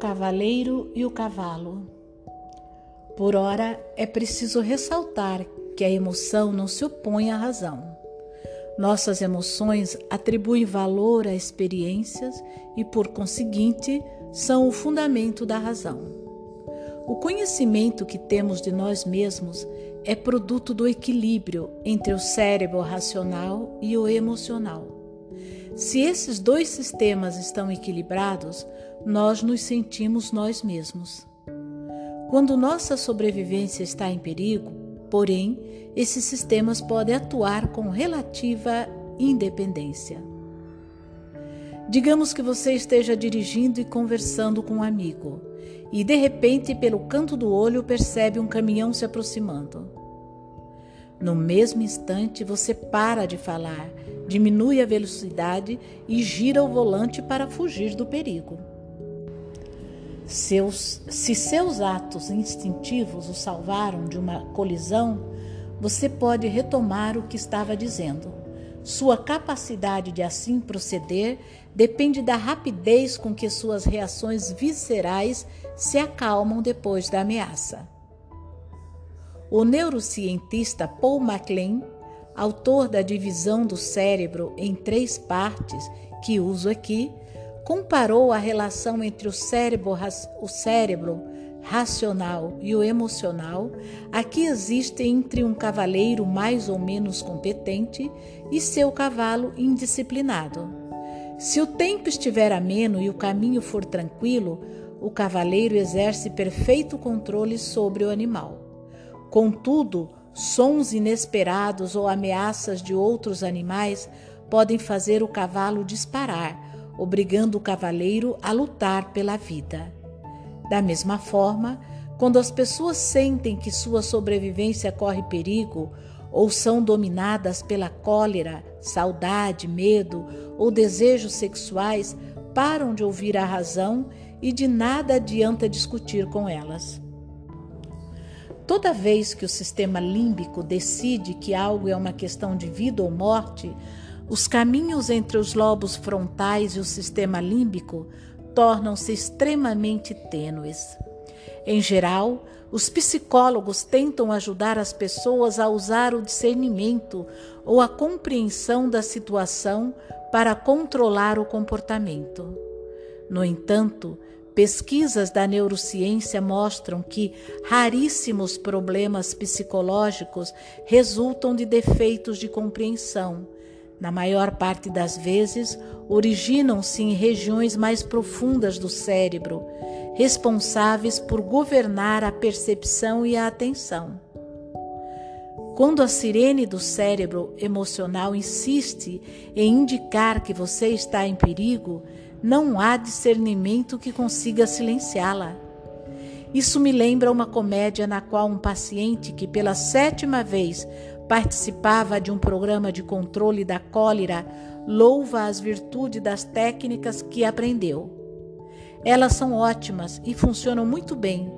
cavaleiro e o cavalo. Por ora, é preciso ressaltar que a emoção não se opõe à razão. Nossas emoções atribuem valor a experiências e, por conseguinte, são o fundamento da razão. O conhecimento que temos de nós mesmos é produto do equilíbrio entre o cérebro racional e o emocional. Se esses dois sistemas estão equilibrados, nós nos sentimos nós mesmos. Quando nossa sobrevivência está em perigo, porém, esses sistemas podem atuar com relativa independência. Digamos que você esteja dirigindo e conversando com um amigo e de repente, pelo canto do olho, percebe um caminhão se aproximando. No mesmo instante, você para de falar, diminui a velocidade e gira o volante para fugir do perigo. Seus, se seus atos instintivos o salvaram de uma colisão, você pode retomar o que estava dizendo. Sua capacidade de assim proceder depende da rapidez com que suas reações viscerais se acalmam depois da ameaça. O neurocientista Paul MacLean, autor da divisão do cérebro em três partes, que uso aqui, comparou a relação entre o cérebro, o cérebro racional e o emocional, a que existe entre um cavaleiro mais ou menos competente e seu cavalo indisciplinado. Se o tempo estiver ameno e o caminho for tranquilo, o cavaleiro exerce perfeito controle sobre o animal. Contudo, sons inesperados ou ameaças de outros animais podem fazer o cavalo disparar obrigando o cavaleiro a lutar pela vida. Da mesma forma, quando as pessoas sentem que sua sobrevivência corre perigo ou são dominadas pela cólera, saudade, medo ou desejos sexuais, param de ouvir a razão e de nada adianta discutir com elas. Toda vez que o sistema límbico decide que algo é uma questão de vida ou morte, os caminhos entre os lobos frontais e o sistema límbico tornam-se extremamente tênues. Em geral, os psicólogos tentam ajudar as pessoas a usar o discernimento ou a compreensão da situação para controlar o comportamento. No entanto, pesquisas da neurociência mostram que raríssimos problemas psicológicos resultam de defeitos de compreensão na maior parte das vezes, originam-se em regiões mais profundas do cérebro, responsáveis por governar a percepção e a atenção. Quando a sirene do cérebro emocional insiste em indicar que você está em perigo, não há discernimento que consiga silenciá-la. Isso me lembra uma comédia na qual um paciente que pela sétima vez participava de um programa de controle da cólera, louva as virtudes das técnicas que aprendeu. Elas são ótimas e funcionam muito bem,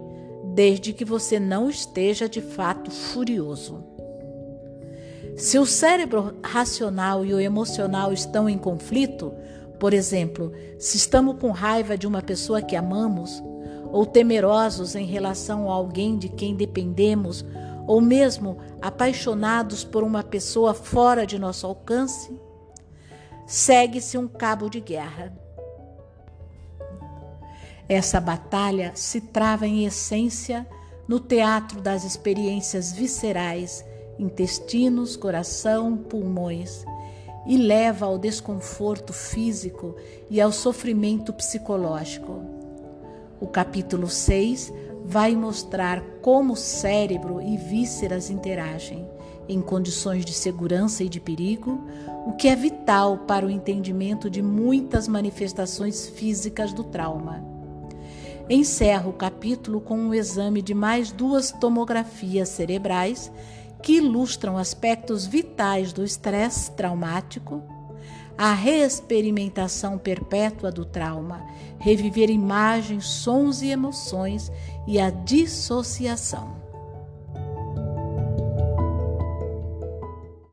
desde que você não esteja de fato furioso. Se o cérebro racional e o emocional estão em conflito, por exemplo, se estamos com raiva de uma pessoa que amamos, ou temerosos em relação a alguém de quem dependemos ou mesmo apaixonados por uma pessoa fora de nosso alcance, segue-se um cabo de guerra. Essa batalha se trava em essência no teatro das experiências viscerais, intestinos, coração, pulmões, e leva ao desconforto físico e ao sofrimento psicológico. O capítulo 6 vai mostrar como cérebro e vísceras interagem em condições de segurança e de perigo, o que é vital para o entendimento de muitas manifestações físicas do trauma. Encerro o capítulo com um exame de mais duas tomografias cerebrais que ilustram aspectos vitais do estresse traumático a reexperimentação perpétua do trauma, reviver imagens, sons e emoções e a dissociação.